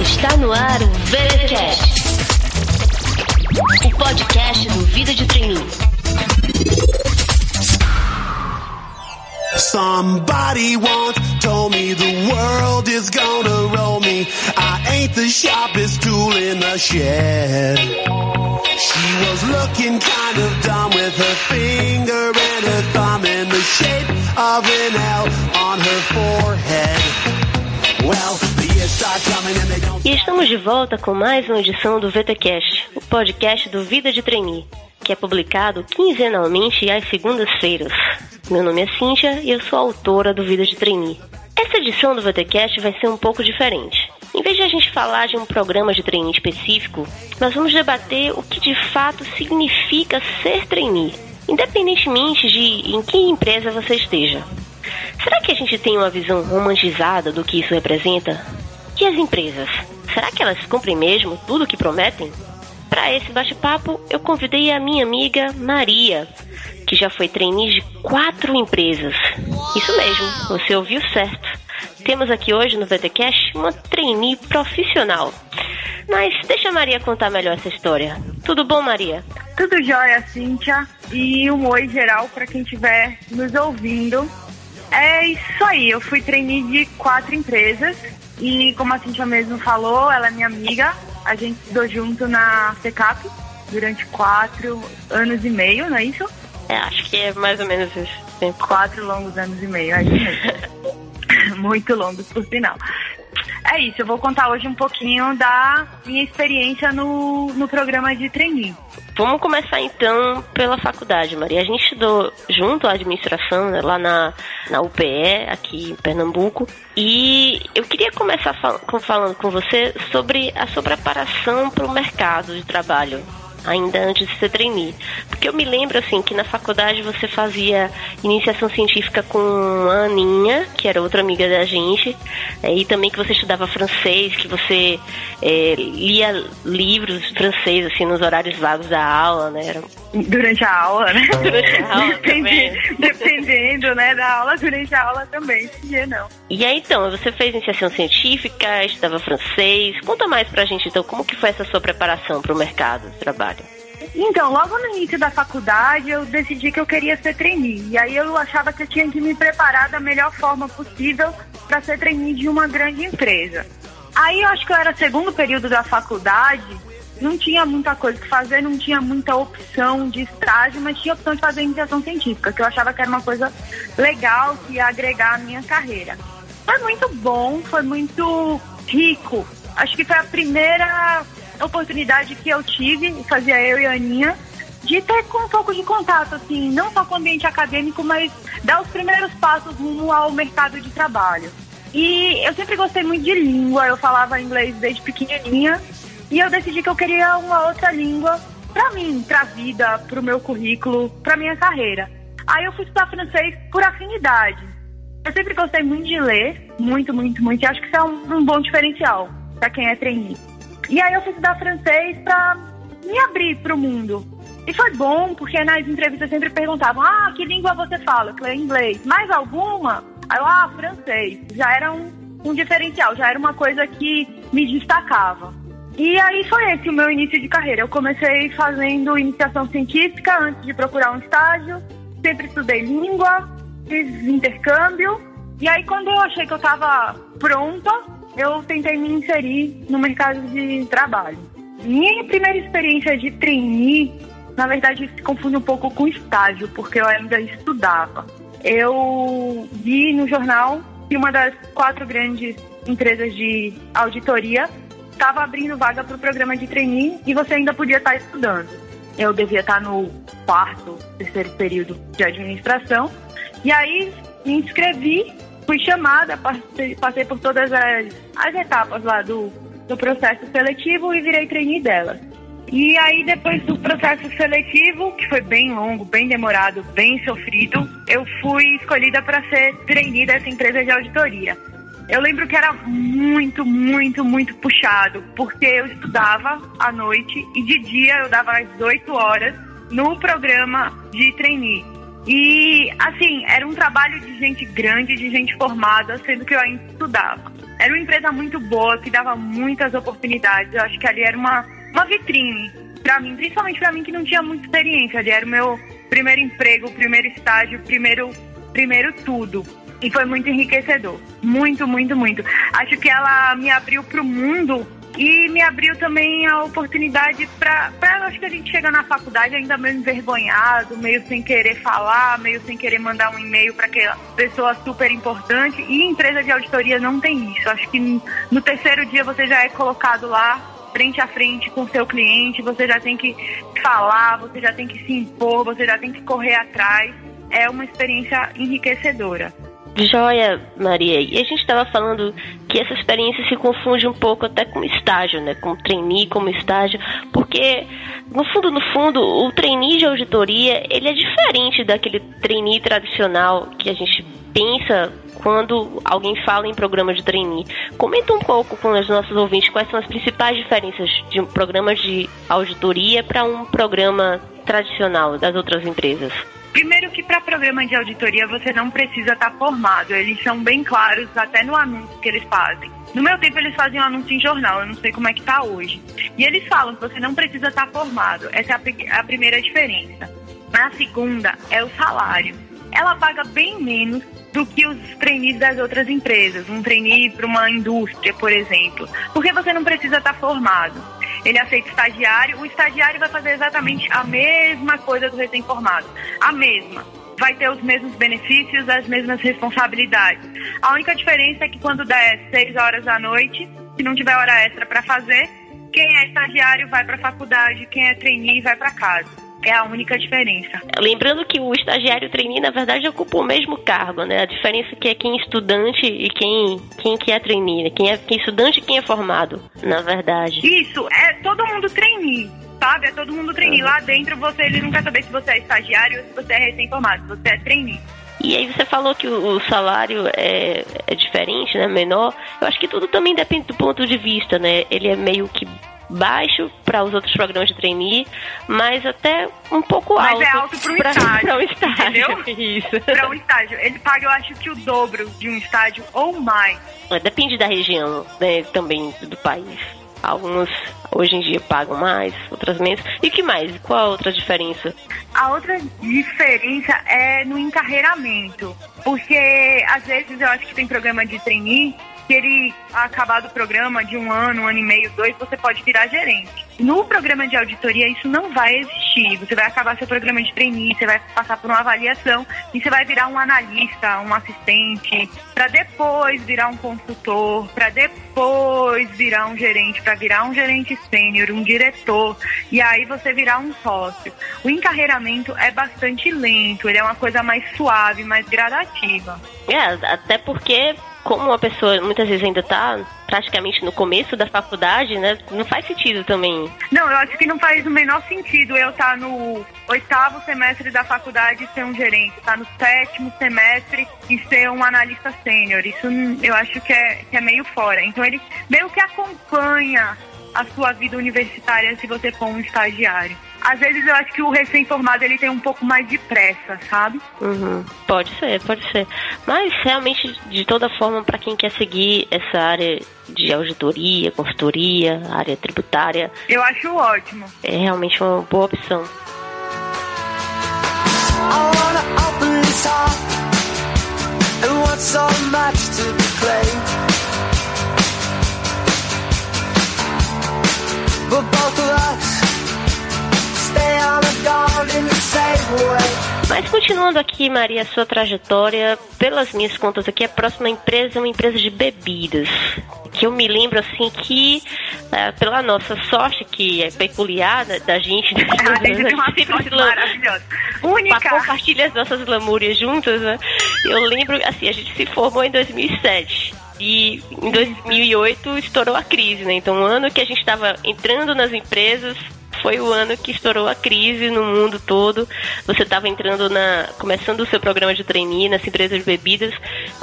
Está no ar o VTCast, o podcast do Vida de Treininho. Somebody once told me the world is gonna roll me. I ain't the sharpest tool in the shed. She was looking kind of dumb with her finger and her thumb in the shape of an L on her forehead. Well, e estamos de volta com mais uma edição do VTcast, o podcast do Vida de Trainee, que é publicado quinzenalmente às segundas-feiras. Meu nome é Cíntia e eu sou autora do Vida de Trainee. Essa edição do VTcast vai ser um pouco diferente. Em vez de a gente falar de um programa de trainee específico, nós vamos debater o que de fato significa ser trainee, independentemente de em que empresa você esteja. Será que a gente tem uma visão romantizada do que isso representa? E as empresas? Será que elas cumprem mesmo tudo o que prometem? Para esse bate-papo, eu convidei a minha amiga Maria, que já foi trainee de quatro empresas. Isso mesmo, você ouviu certo. Temos aqui hoje no VTCast uma trainee profissional. Mas deixa a Maria contar melhor essa história. Tudo bom, Maria? Tudo jóia, Cíntia. E um oi geral para quem estiver nos ouvindo. É isso aí, eu fui trainee de quatro empresas e como a Cintia mesmo falou, ela é minha amiga. A gente estudou junto na FECAP durante quatro anos e meio, não é isso? É, acho que é mais ou menos isso. Quatro longos anos e meio, é isso mesmo. Muito longos, por sinal. É isso, eu vou contar hoje um pouquinho da minha experiência no, no programa de trainee. Vamos começar então pela faculdade, Maria. A gente estudou junto a administração né, lá na, na UPE, aqui em Pernambuco. E eu queria começar fal falando com você sobre a sua preparação para o mercado de trabalho ainda antes de ser trainee. Porque eu me lembro, assim, que na faculdade você fazia iniciação científica com a Aninha, que era outra amiga da gente, é, e também que você estudava francês, que você é, lia livros francês, assim, nos horários vagos da aula, né? Era... Durante a aula, né? Durante a aula Depende, Dependendo, né, da aula, durante a aula também, dia não. E aí, então, você fez iniciação científica, estudava francês, conta mais pra gente, então, como que foi essa sua preparação para o mercado de trabalho? Então, logo no início da faculdade, eu decidi que eu queria ser trainee. E aí eu achava que eu tinha que me preparar da melhor forma possível para ser trainee de uma grande empresa. Aí eu acho que eu era segundo período da faculdade, não tinha muita coisa que fazer, não tinha muita opção de estágio, mas tinha opção de fazer iniciação científica, que eu achava que era uma coisa legal que ia agregar a minha carreira. Foi muito bom, foi muito rico. Acho que foi a primeira oportunidade que eu tive, fazia eu e a Aninha, de ter com um pouco de contato, assim, não só com o ambiente acadêmico, mas dar os primeiros passos rumo ao mercado de trabalho. E eu sempre gostei muito de língua, eu falava inglês desde pequenininha, e eu decidi que eu queria uma outra língua para mim, para a vida, para o meu currículo, para minha carreira. Aí eu fui estudar francês por afinidade. Eu sempre gostei muito de ler, muito, muito, muito, e acho que isso é um, um bom diferencial para quem é trainee. E aí eu fui estudar francês para me abrir para o mundo. E foi bom, porque nas entrevistas sempre perguntavam: ah, que língua você fala? Eu falei: inglês. Mais alguma? Aí eu, ah, francês. Já era um, um diferencial, já era uma coisa que me destacava. E aí foi esse o meu início de carreira. Eu comecei fazendo iniciação científica antes de procurar um estágio. Sempre estudei língua, fiz intercâmbio. E aí quando eu achei que eu estava pronta, eu tentei me inserir no mercado de trabalho. Minha primeira experiência de trainee, na verdade, se confunde um pouco com estágio, porque eu ainda estudava. Eu vi no jornal que uma das quatro grandes empresas de auditoria estava abrindo vaga para o programa de trainee e você ainda podia estar estudando. Eu devia estar no quarto, terceiro período de administração. E aí me inscrevi fui chamada, passei, por todas as, as etapas lá do, do processo seletivo e virei trainee dela. E aí, depois do processo seletivo, que foi bem longo, bem demorado, bem sofrido, eu fui escolhida para ser trainee dessa empresa de auditoria. Eu lembro que era muito, muito, muito puxado, porque eu estudava à noite e de dia eu dava às 8 horas no programa de trainee. E, assim, era um trabalho de gente grande, de gente formada, sendo que eu ainda estudava. Era uma empresa muito boa, que dava muitas oportunidades. Eu acho que ali era uma, uma vitrine para mim, principalmente para mim que não tinha muita experiência. Ali era o meu primeiro emprego, primeiro estágio, primeiro, primeiro tudo. E foi muito enriquecedor. Muito, muito, muito. Acho que ela me abriu para o mundo e me abriu também a oportunidade para, acho que a gente chega na faculdade ainda meio envergonhado, meio sem querer falar, meio sem querer mandar um e-mail para aquela pessoa super importante. E empresa de auditoria não tem isso. Acho que no terceiro dia você já é colocado lá frente a frente com seu cliente, você já tem que falar, você já tem que se impor, você já tem que correr atrás. É uma experiência enriquecedora. Joia, Maria. E a gente estava falando que essa experiência se confunde um pouco até com estágio, né? Com trainee, como estágio, porque no fundo, no fundo, o trainee de auditoria ele é diferente daquele trainee tradicional que a gente pensa quando alguém fala em programa de trainee. Comenta um pouco com os nossos ouvintes quais são as principais diferenças de um programa de auditoria para um programa tradicional das outras empresas. Primeiro que para programa de auditoria você não precisa estar tá formado, eles são bem claros até no anúncio que eles fazem. No meu tempo eles faziam anúncio em jornal, eu não sei como é que está hoje. E eles falam que você não precisa estar tá formado, essa é a, a primeira diferença. A segunda é o salário. Ela paga bem menos do que os trainees das outras empresas, um trainee para uma indústria, por exemplo, porque você não precisa estar tá formado ele aceita estagiário, o estagiário vai fazer exatamente a mesma coisa do recém-formado. A mesma. Vai ter os mesmos benefícios, as mesmas responsabilidades. A única diferença é que quando der 6 horas da noite, se não tiver hora extra para fazer, quem é estagiário vai para a faculdade, quem é trainee vai para casa. É a única diferença. Lembrando que o estagiário trainee, na verdade, ocupa o mesmo cargo, né? A diferença é que é quem é estudante e quem, quem que é trainee, né? Quem é, quem é estudante e quem é formado, na verdade. Isso, é todo mundo trainee sabe? É todo mundo trainee. Lá dentro você ele não quer saber se você é estagiário ou se você é recém-formado, se você é trainee. E aí você falou que o, salário é, é diferente, né? Menor. Eu acho que tudo também depende do ponto de vista, né? Ele é meio que baixo para os outros programas de trainee, mas até um pouco mas alto. Mas é alto para um estágio. Para um estágio. Entendeu? Isso. Para um estágio. Ele paga, eu acho que o dobro de um estágio ou mais. É, depende da região, né, também do país. Alguns hoje em dia pagam mais, outras menos. E que mais? Qual a outra diferença? A outra diferença é no encarreiramento. Porque às vezes eu acho que tem programa de trainee que ele, acabado o programa de um ano, um ano e meio, dois, você pode virar gerente. No programa de auditoria, isso não vai existir. Você vai acabar seu programa de trainee, você vai passar por uma avaliação e você vai virar um analista, um assistente, para depois virar um consultor, para depois virar um gerente, para virar um gerente sênior, um diretor, e aí você virar um sócio. O encarreiramento é bastante lento, ele é uma coisa mais suave, mais gradativa. É, até porque como uma pessoa muitas vezes ainda está praticamente no começo da faculdade, né? Não faz sentido também. Não, eu acho que não faz o menor sentido eu estar tá no oitavo semestre da faculdade e ser um gerente, estar tá no sétimo semestre e ser um analista sênior. Isso eu acho que é, que é meio fora. Então ele meio que acompanha a sua vida universitária se você for um estagiário. Às vezes eu acho que o recém-formado ele tem um pouco mais de pressa, sabe? Uhum. Pode ser, pode ser. Mas realmente, de toda forma, para quem quer seguir essa área de auditoria, consultoria, área tributária. Eu acho ótimo. É realmente uma boa opção. But both of us Mas continuando aqui, Maria, sua trajetória, pelas minhas contas aqui, a próxima empresa é uma empresa de bebidas. Que eu me lembro assim que, é, pela nossa sorte, que é peculiar da, da gente, né? ah, a gente tem uma sorte maravilhosa. Única. Compartilha as nossas lamúrias juntas, né? Eu lembro, assim, a gente se formou em 2007. E em 2008 estourou a crise, né? Então, um ano que a gente estava entrando nas empresas, foi o ano que estourou a crise no mundo todo. Você estava entrando na. começando o seu programa de trainee nas empresas de bebidas.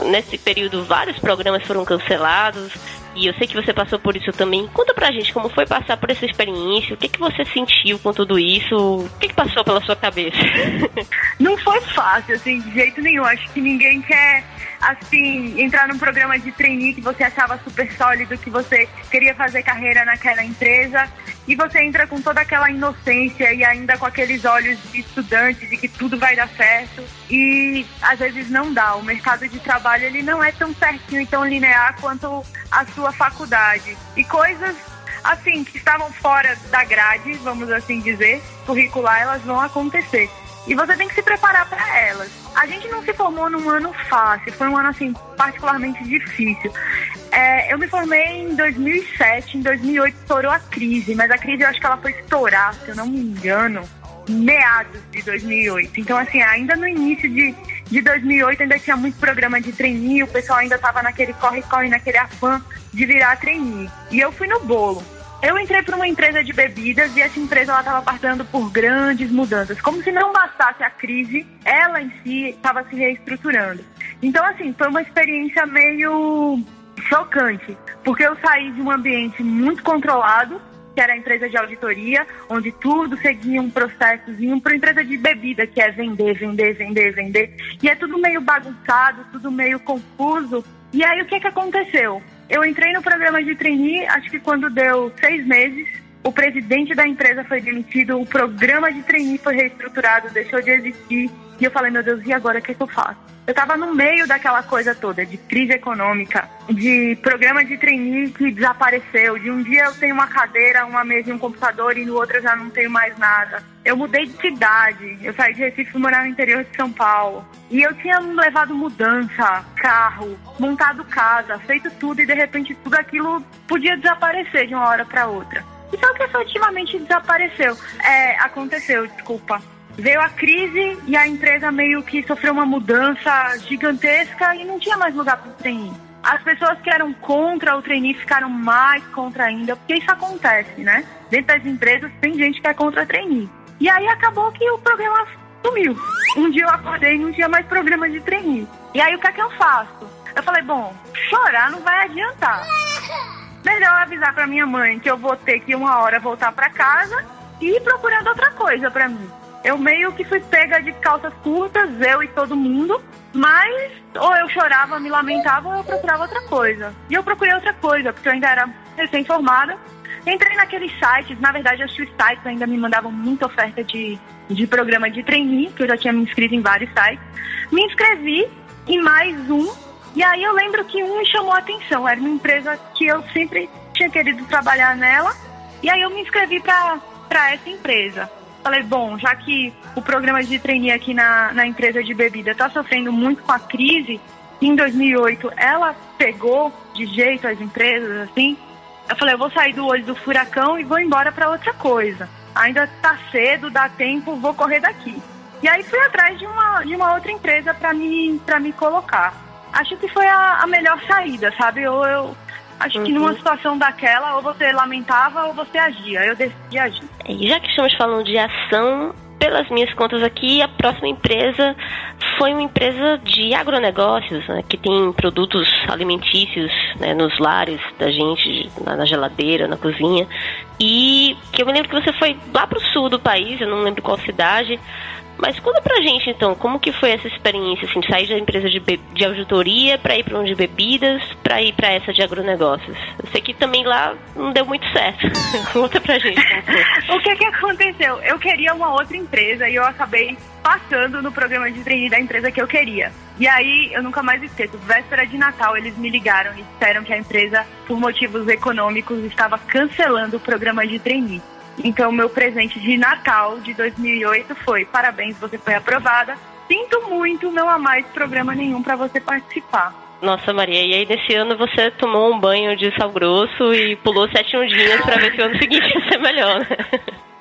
Nesse período, vários programas foram cancelados. E eu sei que você passou por isso também. Conta pra gente como foi passar por essa experiência, o que, que você sentiu com tudo isso, o que, que passou pela sua cabeça? Não foi fácil, assim, de jeito nenhum. Acho que ninguém quer assim, entrar num programa de trainee que você achava super sólido, que você queria fazer carreira naquela empresa, e você entra com toda aquela inocência e ainda com aqueles olhos de estudante de que tudo vai dar certo, e às vezes não dá. O mercado de trabalho ele não é tão certinho e tão linear quanto a sua faculdade. E coisas assim que estavam fora da grade, vamos assim dizer, curricular, elas vão acontecer. E você tem que se preparar para elas. A gente não se formou num ano fácil, foi um ano assim particularmente difícil. É, eu me formei em 2007, em 2008 estourou a crise, mas a crise eu acho que ela foi estourar, se eu não me engano, meados de 2008. Então assim, ainda no início de, de 2008 ainda tinha muito programa de trainee, o pessoal ainda estava naquele corre-corre, naquele afã de virar trainee. E eu fui no bolo. Eu entrei para uma empresa de bebidas e essa empresa estava passando por grandes mudanças. Como se não bastasse a crise, ela em si estava se reestruturando. Então, assim, foi uma experiência meio chocante, porque eu saí de um ambiente muito controlado, que era a empresa de auditoria, onde tudo seguia um processozinho, para empresa de bebida, que é vender, vender, vender, vender. E é tudo meio bagunçado, tudo meio confuso. E aí o que, que aconteceu? Eu entrei no programa de trainee, acho que quando deu seis meses, o presidente da empresa foi demitido, o programa de trainee foi reestruturado, deixou de existir. E eu falei, meu Deus, e agora o que, que eu faço? Eu estava no meio daquela coisa toda, de crise econômica, de programa de trainee que desapareceu, de um dia eu tenho uma cadeira, uma mesa e um computador e no outro eu já não tenho mais nada. Eu mudei de cidade, eu saí de Recife e morar no interior de São Paulo. E eu tinha levado mudança, carro, montado casa, feito tudo e de repente tudo aquilo podia desaparecer de uma hora para outra. E só que efetivamente desapareceu. É, aconteceu, desculpa. Veio a crise e a empresa meio que sofreu uma mudança gigantesca e não tinha mais lugar para o trainee. As pessoas que eram contra o trainee ficaram mais contra ainda, porque isso acontece, né? Dentro das empresas tem gente que é contra trainee. E aí acabou que o programa sumiu. Um dia eu acordei e não tinha mais programa de trainee. E aí o que é que eu faço? Eu falei, bom, chorar não vai adiantar. Melhor avisar para minha mãe que eu vou ter que uma hora voltar para casa e ir procurando outra coisa para mim. Eu meio que fui pega de calças curtas, eu e todo mundo, mas ou eu chorava, me lamentava, ou eu procurava outra coisa. E eu procurei outra coisa, porque eu ainda era recém-formada. Entrei naqueles sites, na verdade, os sites ainda me mandavam muita oferta de, de programa de trainee, que eu já tinha me inscrito em vários sites. Me inscrevi em mais um, e aí eu lembro que um me chamou a atenção. Era uma empresa que eu sempre tinha querido trabalhar nela, e aí eu me inscrevi para essa empresa. Falei, bom, já que o programa de trainee aqui na, na empresa de bebida está sofrendo muito com a crise, em 2008 ela pegou de jeito as empresas, assim. Eu falei, eu vou sair do olho do furacão e vou embora para outra coisa. Ainda está cedo, dá tempo, vou correr daqui. E aí fui atrás de uma, de uma outra empresa para me, me colocar. Acho que foi a, a melhor saída, sabe? Ou eu, Acho uhum. que numa situação daquela, ou você lamentava ou você agia. Eu decidi agir. E já que estamos falando de ação, pelas minhas contas aqui, a próxima empresa foi uma empresa de agronegócios, né, que tem produtos alimentícios né, nos lares da gente, na, na, geladeira, na cozinha. E que eu me lembro que você foi lá para o sul do país, eu não lembro qual cidade, mas conta pra gente então, como que foi essa experiência, assim, de sair da empresa de, de auditoria para ir para um de bebidas, para ir para essa de agronegócios? Eu sei que também lá não deu muito certo. conta pra gente. o que que aconteceu? Eu queria uma outra empresa e eu acabei passando no programa de trainee da empresa que eu queria. E aí, eu nunca mais esqueço, véspera de Natal, eles me ligaram e disseram que a empresa, por motivos econômicos, estava cancelando o programa de trainee. Então, meu presente de Natal de 2008 foi: parabéns, você foi aprovada. Sinto muito, não há mais programa nenhum para você participar. Nossa, Maria, e aí nesse ano você tomou um banho de sal grosso e pulou sete ondinhas para ver se o ano seguinte ia ser melhor, né?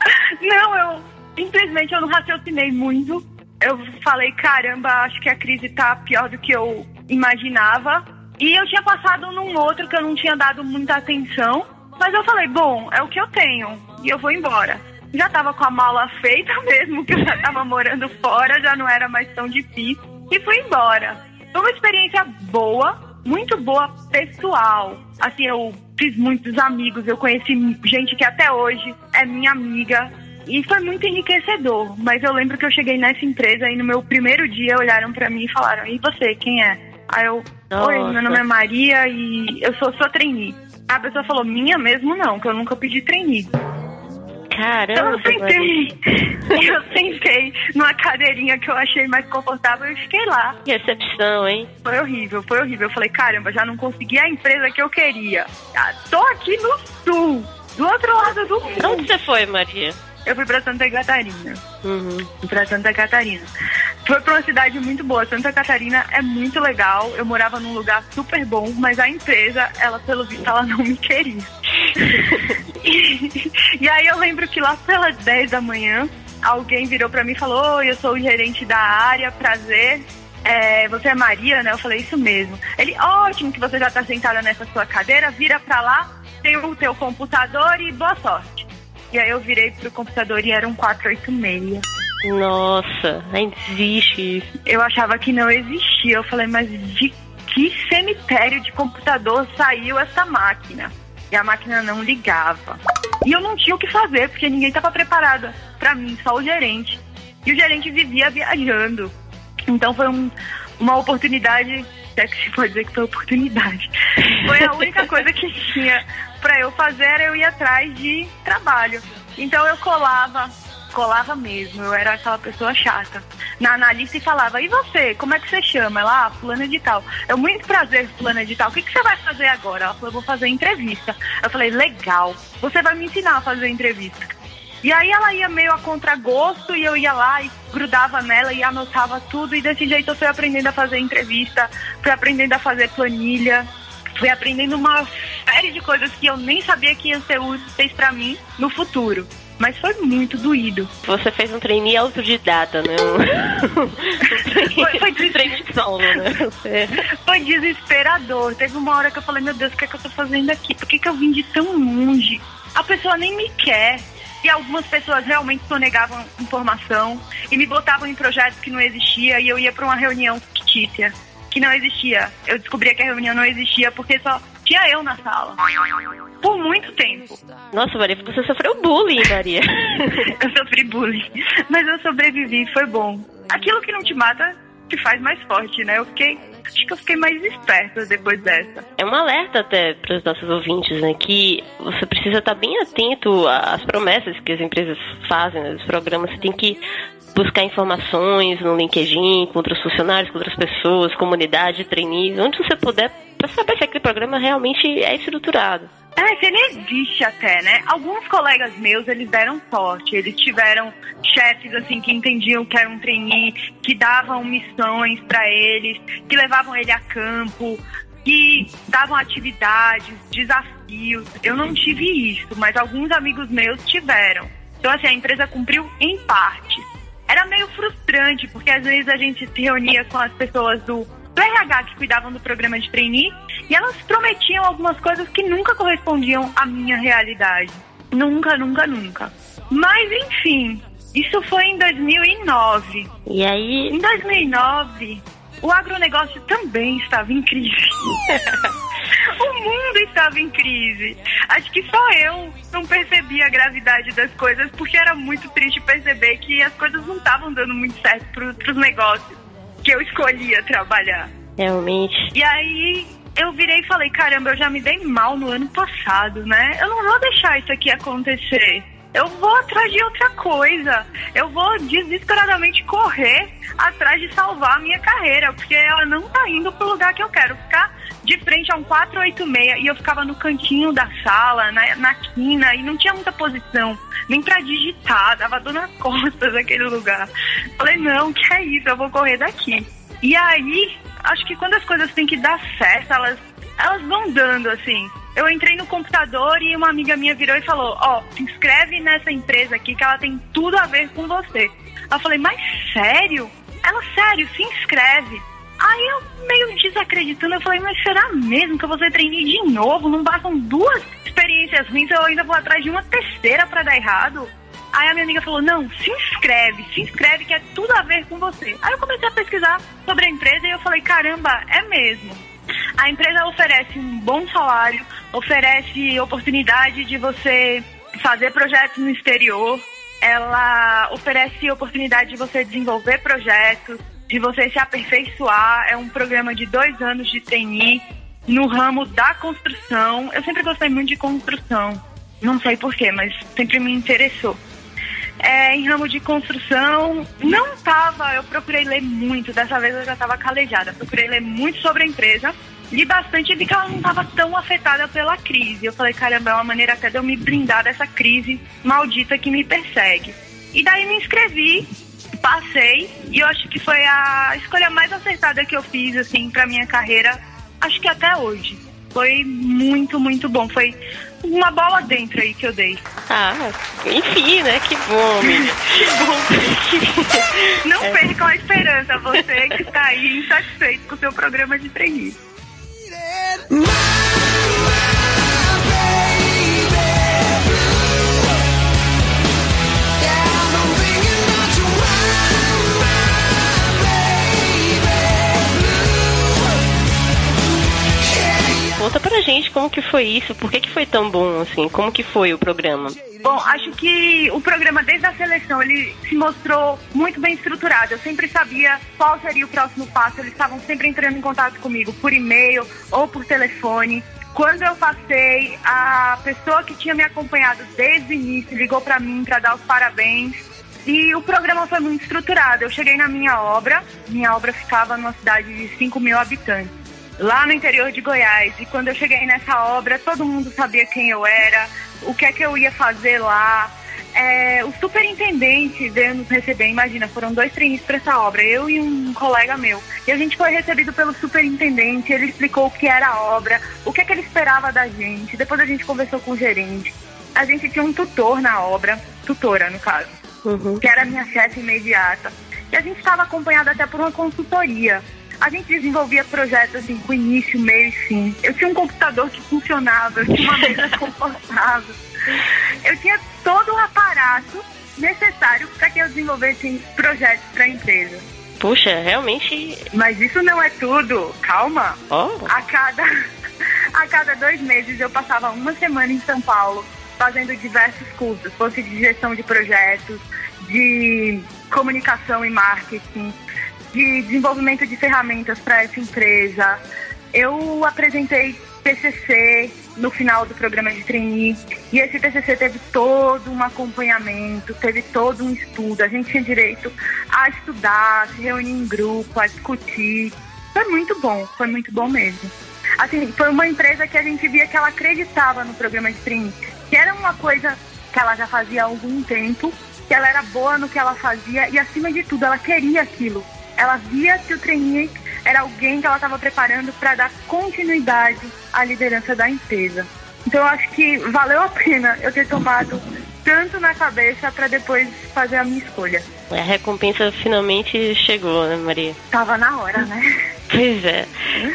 Não, eu simplesmente eu não raciocinei muito. Eu falei, caramba, acho que a crise tá pior do que eu imaginava. E eu tinha passado num outro que eu não tinha dado muita atenção. Mas eu falei, bom, é o que eu tenho e eu vou embora. Já tava com a mala feita mesmo, que eu já tava morando fora, já não era mais tão difícil. E fui embora. Foi uma experiência boa, muito boa pessoal. Assim, eu fiz muitos amigos, eu conheci gente que até hoje é minha amiga. E foi muito enriquecedor. Mas eu lembro que eu cheguei nessa empresa e no meu primeiro dia olharam para mim e falaram: E você, quem é? Aí eu, oi, meu nome é Maria e eu sou sua trainee. A pessoa falou: Minha mesmo não, que eu nunca pedi trainee. Caramba! Então eu sentei, eu sentei numa cadeirinha que eu achei mais confortável e fiquei lá. Que recepção, hein? Foi horrível, foi horrível. Eu falei, caramba, já não consegui a empresa que eu queria. Ah, tô aqui no sul, do outro lado do mundo. Onde você foi, Maria? Eu fui pra Santa Catarina. Uhum. Pra Santa Catarina. Foi pra uma cidade muito boa. Santa Catarina é muito legal. Eu morava num lugar super bom, mas a empresa, ela, pelo visto, ela não me queria. e, aí eu lembro que lá pelas 10 da manhã, alguém virou pra mim e falou: Oi, eu sou o gerente da área, prazer. É, você é Maria, né? Eu falei, isso mesmo. Ele, ótimo que você já tá sentada nessa sua cadeira, vira pra lá, tem o teu computador e boa sorte. E aí eu virei pro computador e era um 486. Nossa, ainda existe isso. Eu achava que não existia. Eu falei, mas de que cemitério de computador saiu essa máquina? E a máquina não ligava. E eu não tinha o que fazer, porque ninguém estava preparado para mim, só o gerente. E o gerente vivia viajando. Então foi um, uma oportunidade, até que se pode dizer que foi oportunidade. Foi a única coisa que tinha para eu fazer, eu ir atrás de trabalho. Então eu colava, colava mesmo, eu era aquela pessoa chata. Na analista e falava, e você, como é que você chama? Ela, ah, fulana de tal. Eu, muito prazer, fulana de tal, o que, que você vai fazer agora? Ela falou, eu vou fazer entrevista. Eu falei, legal, você vai me ensinar a fazer entrevista. E aí ela ia meio a contragosto e eu ia lá e grudava nela e anotava tudo e desse jeito eu fui aprendendo a fazer entrevista, fui aprendendo a fazer planilha, fui aprendendo uma série de coisas que eu nem sabia que iam ser úteis para mim no futuro. Mas foi muito doído. Você fez um trainee autodidata, né? foi, foi, des... solo, né? Foi desesperador. Teve uma hora que eu falei, meu Deus, o que é que eu tô fazendo aqui? Por que, que eu vim de tão longe? A pessoa nem me quer. E algumas pessoas realmente sonegavam informação e me botavam em projetos que não existia e eu ia para uma reunião fictícia que não existia. Eu descobria que a reunião não existia porque só tinha eu na sala. Por muito tempo. Nossa, Maria, você sofreu bullying, Maria. eu sofri bullying. Mas eu sobrevivi, foi bom. Aquilo que não te mata te faz mais forte, né? Eu fiquei. Acho que eu fiquei mais esperta depois dessa. É um alerta até para os nossos ouvintes, né? Que você precisa estar bem atento às promessas que as empresas fazem, né, programas. Você tem que buscar informações no LinkedIn com outros funcionários, com outras pessoas, comunidade, trainees, onde você puder, para saber se aquele programa realmente é estruturado. É, ele existe até, né? Alguns colegas meus, eles deram sorte. Eles tiveram chefes, assim, que entendiam que era um trainee, que davam missões para eles, que levavam ele a campo, que davam atividades, desafios. Eu não tive isso, mas alguns amigos meus tiveram. Então, assim, a empresa cumpriu em partes era meio frustrante, porque às vezes a gente se reunia com as pessoas do, do RH que cuidavam do programa de trainee e elas prometiam algumas coisas que nunca correspondiam à minha realidade. Nunca, nunca, nunca. Mas enfim, isso foi em 2009. E aí? Em 2009, o agronegócio também estava em crise. o mundo estava em crise. Acho que só eu não percebi a gravidade das coisas, porque era muito triste perceber que as coisas não estavam dando muito certo para os negócios que eu escolhia trabalhar. Realmente. E aí eu virei e falei: caramba, eu já me dei mal no ano passado, né? Eu não vou deixar isso aqui acontecer eu vou atrás de outra coisa. Eu vou desesperadamente correr atrás de salvar a minha carreira, porque ela não tá indo pro lugar que eu quero. Ficar de frente a um 486 e eu ficava no cantinho da sala, na, na quina, e não tinha muita posição, nem para digitar, dava dor nas costas aquele lugar. Falei, não, que é isso, eu vou correr daqui. E aí, acho que quando as coisas têm que dar certo, elas, elas vão dando, assim eu entrei no computador e uma amiga minha virou e falou: Ó, oh, se inscreve nessa empresa aqui que ela tem tudo a ver com você. Eu falei: Mas sério? Ela, sério, se inscreve. Aí eu meio desacreditando, eu falei, mas será mesmo que eu vou ser trainee de novo? Não bastam duas experiências ruins, eu ainda vou atrás de uma terceira para dar errado? Aí a minha amiga falou, não, se inscreve, se inscreve que é tudo a ver com você. Aí eu comecei a pesquisar sobre a empresa e eu falei, caramba, é mesmo. A empresa oferece um bom salário, oferece oportunidade de você fazer projetos no exterior, ela oferece oportunidade de você desenvolver projetos, de você se aperfeiçoar. É um programa de dois anos de trainee no ramo da construção. Eu sempre gostei muito de construção. Não sei porquê, mas sempre me interessou. É, em ramo de construção, não estava. Eu procurei ler muito, dessa vez eu já estava calejada. Procurei ler muito sobre a empresa li bastante e vi que ela não estava tão afetada pela crise. Eu falei, caramba, é uma maneira até de eu me brindar dessa crise maldita que me persegue. E daí me inscrevi, passei, e eu acho que foi a escolha mais acertada que eu fiz, assim, pra minha carreira, acho que até hoje. Foi muito, muito bom. Foi uma bola dentro aí que eu dei. Ah, enfim, né? Que bom, que bom. Não é. percam a esperança, você que está aí insatisfeito com o seu programa de treinismo. Conta pra gente como que foi isso, por que, que foi tão bom, assim, como que foi o programa? Bom, acho que o programa desde a seleção ele se mostrou muito bem estruturado. Eu sempre sabia qual seria o próximo passo. Eles estavam sempre entrando em contato comigo por e-mail ou por telefone. Quando eu passei, a pessoa que tinha me acompanhado desde o início ligou para mim para dar os parabéns. E o programa foi muito estruturado. Eu cheguei na minha obra, minha obra ficava numa cidade de 5 mil habitantes lá no interior de Goiás. E quando eu cheguei nessa obra, todo mundo sabia quem eu era, o que é que eu ia fazer lá. É, o superintendente veio nos receber, imagina, foram dois treinos para essa obra, eu e um colega meu. E a gente foi recebido pelo superintendente, ele explicou o que era a obra, o que é que ele esperava da gente. Depois a gente conversou com o gerente. A gente tinha um tutor na obra, tutora no caso, uhum. que era minha chefe imediata. E a gente estava acompanhado até por uma consultoria a gente desenvolvia projetos assim, com início, meio e fim. Eu tinha um computador que funcionava, eu tinha uma mesa confortável. Eu tinha todo o aparato necessário para que eu desenvolvesse projetos para a empresa. Puxa, realmente. Mas isso não é tudo. Calma. Oh. A cada a cada dois meses eu passava uma semana em São Paulo fazendo diversos cursos, fosse de gestão de projetos, de comunicação e marketing, de desenvolvimento de ferramentas para essa empresa. Eu apresentei TCC no final do programa de trainee e esse TCC teve todo um acompanhamento, teve todo um estudo. A gente tinha direito a estudar, se reunir em grupo, a discutir. Foi muito bom, foi muito bom mesmo. Assim, foi uma empresa que a gente via que ela acreditava no programa de trainee, que era uma coisa que ela já fazia há algum tempo, que ela era boa no que ela fazia e acima de tudo ela queria aquilo ela via que o trainee era alguém que ela estava preparando para dar continuidade à liderança da empresa. Então eu acho que valeu a pena eu ter tomado tanto na cabeça para depois fazer a minha escolha. A recompensa finalmente chegou, né, Maria? Tava na hora, né? Pois é.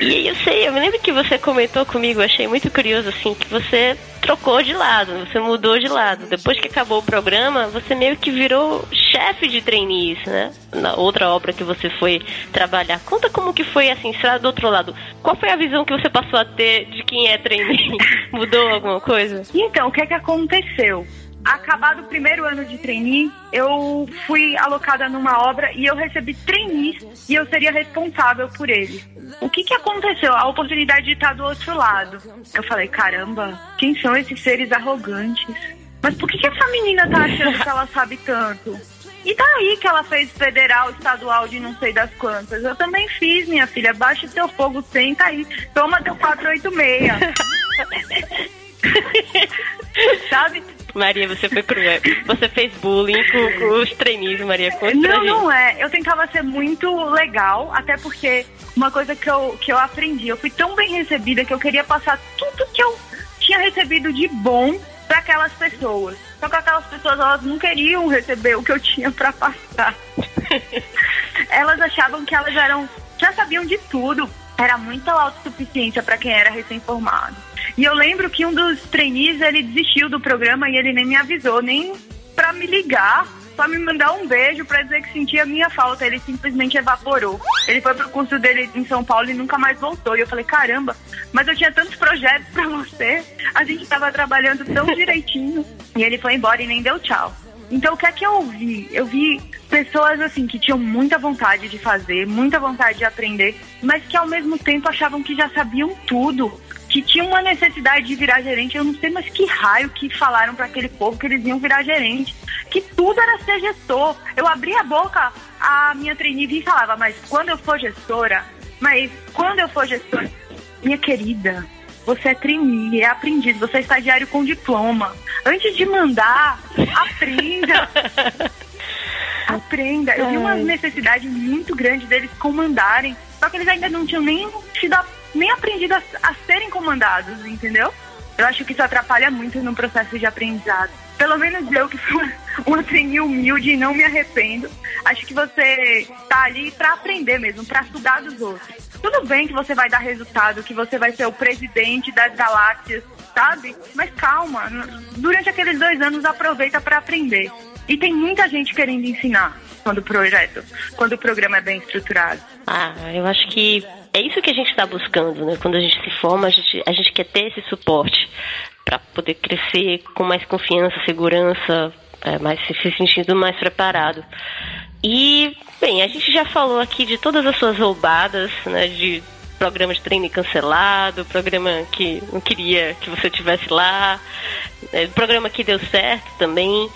E eu sei, eu me lembro que você comentou comigo, achei muito curioso, assim, que você trocou de lado, você mudou de lado. Depois que acabou o programa, você meio que virou chefe de trainees, né? Na outra obra que você foi trabalhar. Conta como que foi, assim, será do outro lado. Qual foi a visão que você passou a ter de quem é trainee? Mudou alguma coisa? Então, o que é que aconteceu? Acabado o primeiro ano de trainee, eu fui alocada numa obra e eu recebi trainees e eu seria responsável por ele. O que que aconteceu? A oportunidade de estar do outro lado. Eu falei, caramba, quem são esses seres arrogantes? Mas por que, que essa menina tá achando que ela sabe tanto? E daí tá que ela fez federal, estadual de não sei das quantas. Eu também fiz, minha filha. Baixa teu fogo, senta aí. Toma teu 486. Sabe? Maria, você foi cruel. Você fez bullying com, com os trainees, Maria. Não, não é. Eu tentava ser muito legal, até porque uma coisa que eu, que eu aprendi, eu fui tão bem recebida que eu queria passar tudo que eu tinha recebido de bom para aquelas pessoas. Só que aquelas pessoas, elas não queriam receber o que eu tinha para passar. elas achavam que elas eram, já sabiam de tudo. Era muita autossuficiência para quem era recém-formado. E eu lembro que um dos trainees, ele desistiu do programa e ele nem me avisou, nem para me ligar só me mandar um beijo pra dizer que sentia a minha falta. Ele simplesmente evaporou. Ele foi pro curso dele em São Paulo e nunca mais voltou. E eu falei, caramba, mas eu tinha tantos projetos pra você. A gente tava trabalhando tão direitinho. E ele foi embora e nem deu tchau. Então o que é que eu ouvi? Eu vi pessoas assim que tinham muita vontade de fazer, muita vontade de aprender, mas que ao mesmo tempo achavam que já sabiam tudo, que tinham uma necessidade de virar gerente. Eu não sei mais que raio que falaram para aquele povo que eles iam virar gerente, que tudo era ser gestor. Eu abria a boca, a minha trainee e falava, mas quando eu for gestora, mas quando eu for gestora, minha querida, você é trainee, é aprendiz, você é estagiário com diploma. Antes de mandar, aprenda. aprenda. Eu vi uma necessidade muito grande deles comandarem, só que eles ainda não tinham nem sido, nem aprendido a, a serem comandados, entendeu? Eu acho que isso atrapalha muito no processo de aprendizado. Pelo menos eu que fui uma trainee humilde e não me arrependo. Acho que você tá ali para aprender mesmo, para estudar dos outros. Tudo bem que você vai dar resultado, que você vai ser o presidente das galáxias, sabe? Mas calma, durante aqueles dois anos aproveita para aprender. E tem muita gente querendo ensinar quando o projeto, quando o programa é bem estruturado. Ah, eu acho que é isso que a gente está buscando, né? Quando a gente se forma, a gente, a gente quer ter esse suporte para poder crescer com mais confiança, segurança, é, mais se sentindo mais preparado. E, bem, a gente já falou aqui de todas as suas roubadas, né? De programa de treino cancelado, programa que não queria que você tivesse lá, é, programa que deu certo também.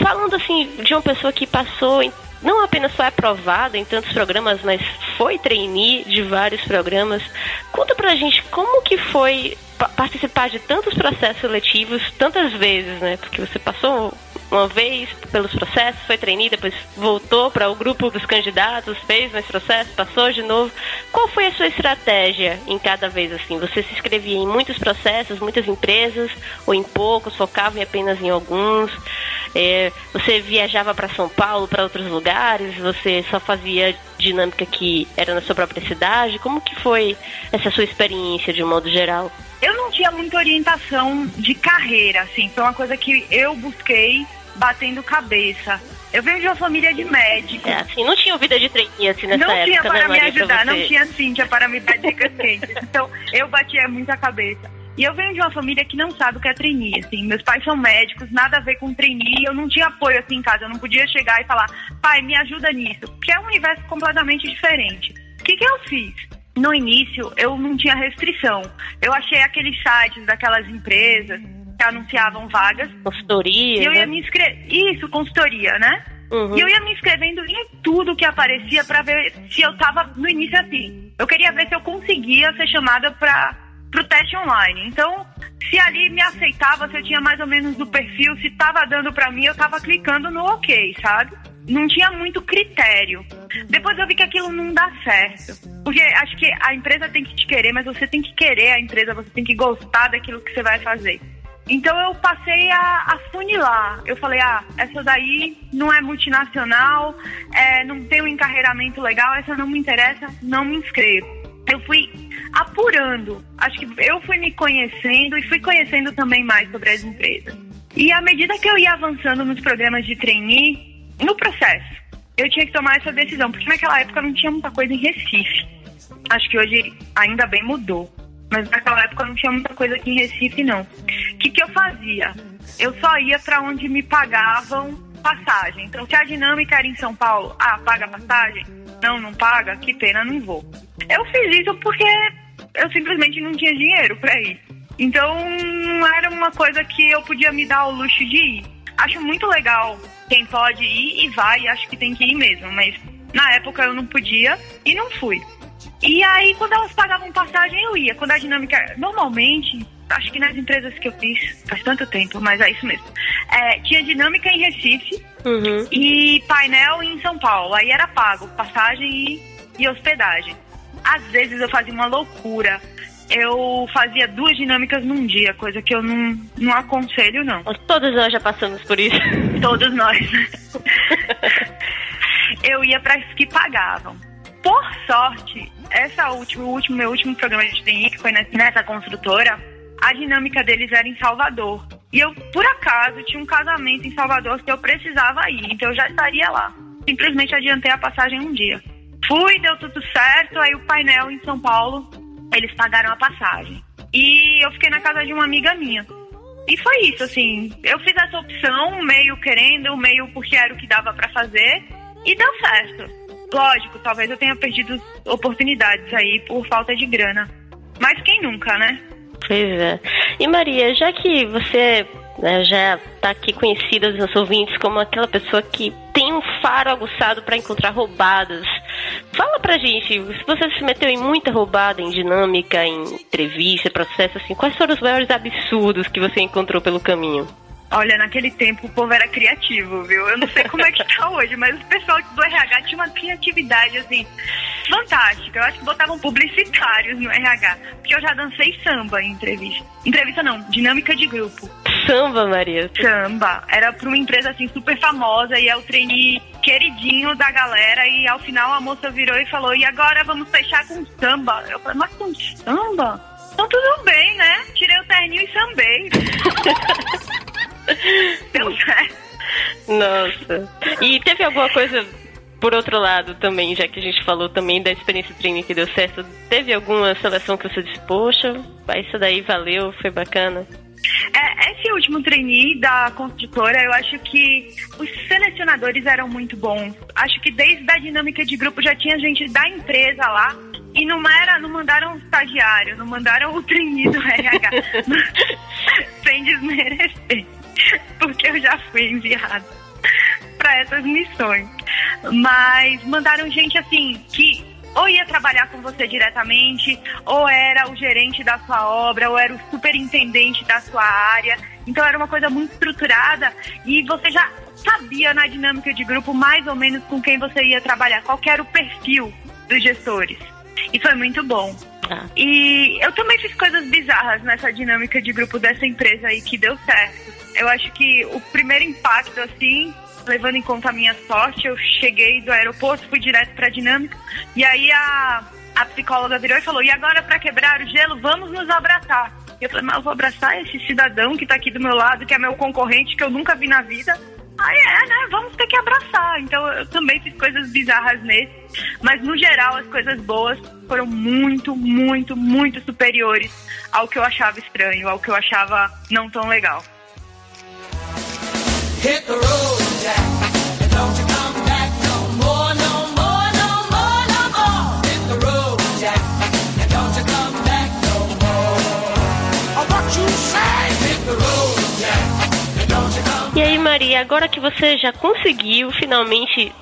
Falando assim de uma pessoa que passou não apenas foi aprovada em tantos programas, mas foi trainee de vários programas. Conta pra gente como que foi participar de tantos processos seletivos tantas vezes, né? Porque você passou uma vez pelos processos, foi trainee, depois voltou para o grupo dos candidatos, fez mais processos, passou de novo. Qual foi a sua estratégia em cada vez assim? Você se inscrevia em muitos processos, muitas empresas, ou em poucos, focava em apenas em alguns? É, você viajava para São Paulo, para outros lugares? Você só fazia dinâmica que era na sua própria cidade? Como que foi essa sua experiência de um modo geral? Eu não tinha muita orientação de carreira, assim, foi uma coisa que eu busquei batendo cabeça. Eu venho de uma família de médicos. É, assim, não tinha vida de trainee assim nessa não época, tinha para né, me ajudar, não tinha Cíntia para me dar dicas quentes. Então, eu batia muita cabeça. E eu venho de uma família que não sabe o que é trainee, assim. Meus pais são médicos, nada a ver com trainee. Eu não tinha apoio assim em casa. Eu não podia chegar e falar, pai, me ajuda nisso. Porque é um universo completamente diferente. O que, que eu fiz? No início, eu não tinha restrição. Eu achei aqueles sites daquelas empresas anunciavam vagas. Consultoria. E eu ia né? me inscrever. Isso, consultoria, né? Uhum. E eu ia me inscrevendo em tudo que aparecia para ver se eu tava no início assim. Eu queria ver se eu conseguia ser chamada para pro teste online. Então, se ali me aceitava, se eu tinha mais ou menos o perfil, se tava dando para mim, eu tava clicando no OK, sabe? Não tinha muito critério. Depois eu vi que aquilo não dá certo. Porque acho que a empresa tem que te querer, mas você tem que querer a empresa, você tem que gostar daquilo que você vai fazer. Então eu passei a, a funilar. Eu falei, ah, essa daí não é multinacional, é, não tem um encarreiramento legal, essa não me interessa, não me inscrevo. Eu fui apurando. Acho que eu fui me conhecendo e fui conhecendo também mais sobre as empresas. E à medida que eu ia avançando nos programas de trainee, no processo, eu tinha que tomar essa decisão, porque naquela época não tinha muita coisa em Recife. Acho que hoje ainda bem mudou. Mas naquela época não tinha muita coisa aqui em Recife, não. O que, que eu fazia? Eu só ia para onde me pagavam passagem. Então, se a dinâmica era em São Paulo, ah, paga passagem? Não, não paga? Que pena, não vou. Eu fiz isso porque eu simplesmente não tinha dinheiro para ir. Então, não era uma coisa que eu podia me dar o luxo de ir. Acho muito legal quem pode ir e vai, acho que tem que ir mesmo, mas na época eu não podia e não fui. E aí, quando elas pagavam passagem, eu ia. Quando a dinâmica. Normalmente, acho que nas empresas que eu fiz, faz tanto tempo, mas é isso mesmo. É, tinha dinâmica em Recife Uhum. e painel em São Paulo. Aí era pago, passagem e, e hospedagem. Às vezes eu fazia uma loucura. Eu fazia duas dinâmicas num dia, coisa que eu não, não aconselho, não. Todos nós já passamos por isso. Todos nós. eu ia para as que pagavam. Por sorte, essa última, o último, meu último programa de TI, que foi nessa, construtora, a dinâmica deles era em Salvador. E eu, por acaso, tinha um casamento em Salvador que eu precisava ir, então eu já estaria lá. Simplesmente adiantei a passagem um dia. Fui, deu tudo certo, aí o painel em São Paulo, eles pagaram a passagem. E eu fiquei na casa de uma amiga minha. E foi isso, assim. Eu fiz essa opção, meio querendo, meio porque era o que dava para fazer, e deu certo. Lógico, talvez eu tenha perdido oportunidades aí por falta de grana. Mas quem nunca, né? Pois é. E Maria, já que você né, já está aqui conhecida dos nossos ouvintes como aquela pessoa que tem um faro aguçado para encontrar roubadas, fala pra gente, se você se meteu em muita roubada, em dinâmica, em entrevista, processo, assim, quais foram os maiores absurdos que você encontrou pelo caminho? Olha, naquele tempo o povo era criativo, viu? Eu não sei como é que tá hoje, mas o pessoal do RH tinha uma criatividade, assim, fantástica. Eu acho que botavam publicitários no RH. Porque eu já dancei samba em entrevista. Entrevista não, dinâmica de grupo. Samba, Maria? Samba. Era pra uma empresa, assim, super famosa e eu treinei queridinho da galera e ao final a moça virou e falou, e agora vamos fechar com samba? Eu falei, mas com samba? Então tudo bem, né? Tirei o terninho e sambei. Nossa. E teve alguma coisa por outro lado também, já que a gente falou também da experiência treino que deu certo, teve alguma seleção que você disse, poxa, isso daí valeu, foi bacana? É, esse último trainee da construtora, eu acho que os selecionadores eram muito bons. Acho que desde a dinâmica de grupo já tinha gente da empresa lá e não era, não mandaram o estagiário, não mandaram o trainee do RH. sem desmerecer. porque eu já fui enviada para essas missões. Mas mandaram gente assim que ou ia trabalhar com você diretamente, ou era o gerente da sua obra, ou era o superintendente da sua área. Então era uma coisa muito estruturada e você já sabia na dinâmica de grupo mais ou menos com quem você ia trabalhar, qual era o perfil dos gestores. E foi muito bom. Ah. E eu também fiz coisas bizarras nessa dinâmica de grupo dessa empresa aí que deu certo. Eu acho que o primeiro impacto, assim, levando em conta a minha sorte, eu cheguei do aeroporto, fui direto pra dinâmica, e aí a, a psicóloga virou e falou: e agora para quebrar o gelo, vamos nos abraçar. Eu falei, mas eu vou abraçar esse cidadão que tá aqui do meu lado, que é meu concorrente, que eu nunca vi na vida. Aí é, né? Vamos ter que abraçar. Então eu também fiz coisas bizarras nesse. Mas no geral, as coisas boas foram muito, muito, muito superiores ao que eu achava estranho, ao que eu achava não tão legal. Hit the road, E aí, Maria, agora que você já conseguiu finalmente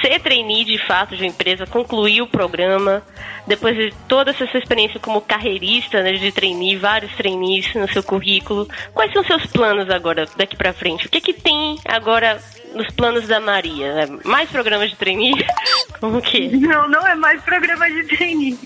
ser trainee de fato de uma empresa, concluir o programa, depois de toda essa sua experiência como carreirista, né, de trainee, vários trainees no seu currículo, quais são seus planos agora, daqui para frente? O que que tem agora nos planos da Maria? Né? Mais programas de trainee? Como que? Não, não é mais programa de trainee.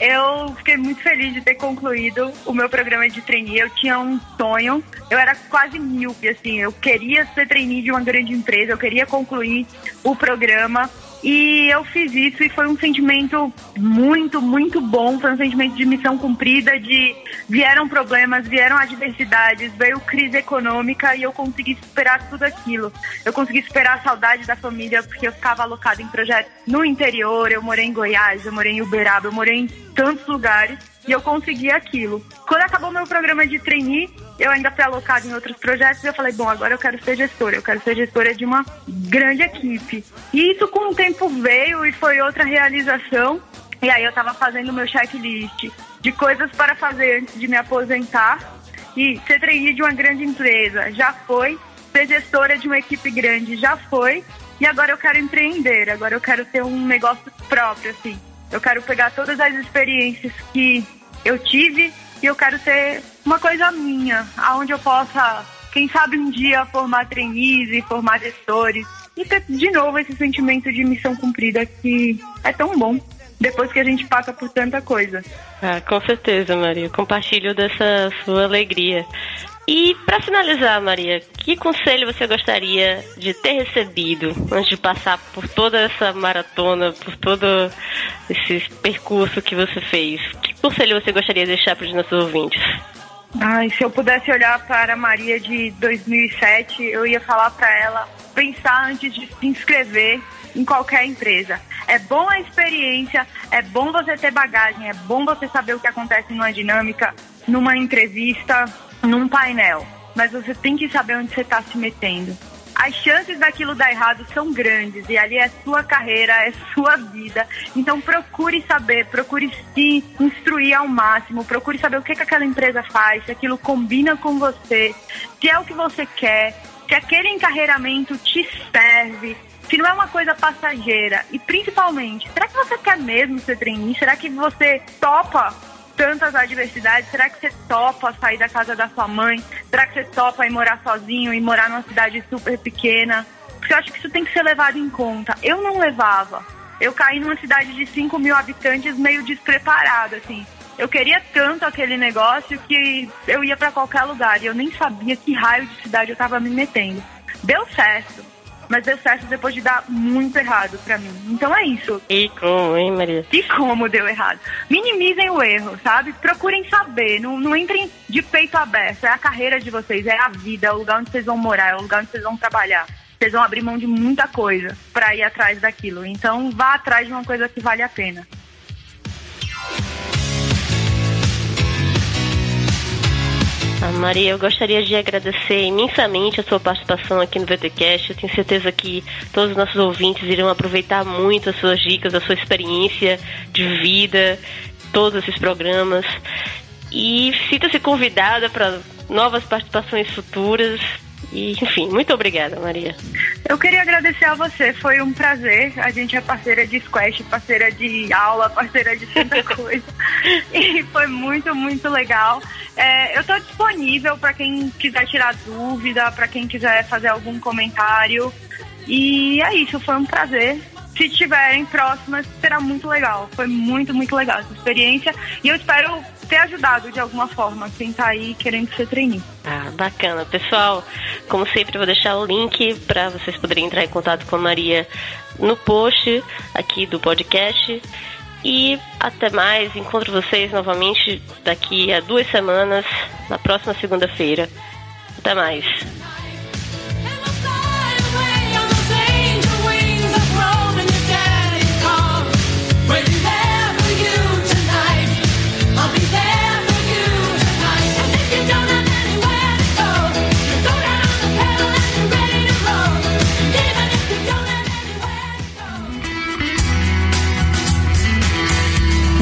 Eu fiquei muito feliz de ter concluído o meu programa de trainee. Eu tinha um sonho, eu era quase míope, assim, eu queria ser trainee de uma grande empresa, eu queria concluir o programa e eu fiz isso e foi um sentimento muito, muito bom. Foi um sentimento de missão cumprida, de vieram problemas, vieram adversidades, veio crise econômica e eu consegui superar tudo aquilo. Eu consegui superar a saudade da família porque eu ficava alocada em projetos no interior, eu morei em Goiás, eu morei em Uberaba, eu morei em tantos lugares e eu consegui aquilo. Quando acabou meu programa de trainee, eu ainda fui alocada em outros projetos e eu falei, bom, agora eu quero ser gestora, eu quero ser gestora de uma grande equipe. E isso com o tempo veio e foi outra realização. E aí eu estava fazendo meu checklist de coisas para fazer antes de me aposentar. E ser trainee de uma grande empresa já foi, ser gestora de uma equipe grande já foi. E agora eu quero empreender, agora eu quero ter um negócio próprio, assim. Eu quero pegar todas as experiências que eu tive e eu quero ter uma coisa minha, aonde eu possa, quem sabe um dia formar trainees e formar gestores e ter de novo esse sentimento de missão cumprida que é tão bom depois que a gente passa por tanta coisa. Ah, com certeza, Maria. Compartilho dessa sua alegria. E para finalizar, Maria, que conselho você gostaria de ter recebido antes de passar por toda essa maratona, por todo esse percurso que você fez? Que conselho você gostaria de deixar para os nossos ouvintes? Ai, se eu pudesse olhar para a Maria de 2007, eu ia falar para ela pensar antes de se inscrever em qualquer empresa. É bom a experiência, é bom você ter bagagem, é bom você saber o que acontece numa dinâmica, numa entrevista, num painel. Mas você tem que saber onde você está se metendo as chances daquilo dar errado são grandes e ali é sua carreira, é sua vida. Então procure saber, procure se instruir ao máximo, procure saber o que, que aquela empresa faz, se aquilo combina com você, se é o que você quer, se aquele encarreiramento te serve, se não é uma coisa passageira. E principalmente, será que você quer mesmo ser trainee? Será que você topa tantas adversidades, será que você topa sair da casa da sua mãe? Será que você topa ir morar sozinho e morar numa cidade super pequena? Porque eu acho que isso tem que ser levado em conta. Eu não levava. Eu caí numa cidade de 5 mil habitantes meio despreparada, assim. Eu queria tanto aquele negócio que eu ia para qualquer lugar e eu nem sabia que raio de cidade eu tava me metendo. Deu certo mas deu certo depois de dar muito errado para mim. Então é isso. E como, hein, Maria? E como deu errado. Minimizem o erro, sabe? Procurem saber, não, não entrem de peito aberto. É a carreira de vocês, é a vida, é o lugar onde vocês vão morar, é o lugar onde vocês vão trabalhar. Vocês vão abrir mão de muita coisa para ir atrás daquilo. Então vá atrás de uma coisa que vale a pena. Ah, Maria, eu gostaria de agradecer imensamente a sua participação aqui no VTCast. Eu tenho certeza que todos os nossos ouvintes irão aproveitar muito as suas dicas, a sua experiência de vida, todos esses programas. E sinta-se convidada para novas participações futuras. E, enfim, muito obrigada, Maria. Eu queria agradecer a você, foi um prazer. A gente é parceira de squash, parceira de aula, parceira de tanta coisa. e foi muito, muito legal. É, eu estou disponível para quem quiser tirar dúvida, para quem quiser fazer algum comentário. E é isso, foi um prazer se tiverem próximas, será muito legal. Foi muito, muito legal essa experiência. E eu espero ter ajudado de alguma forma quem tá aí querendo ser trainee. Ah, bacana. Pessoal, como sempre, vou deixar o link para vocês poderem entrar em contato com a Maria no post aqui do podcast. E até mais. Encontro vocês novamente daqui a duas semanas, na próxima segunda-feira. Até mais.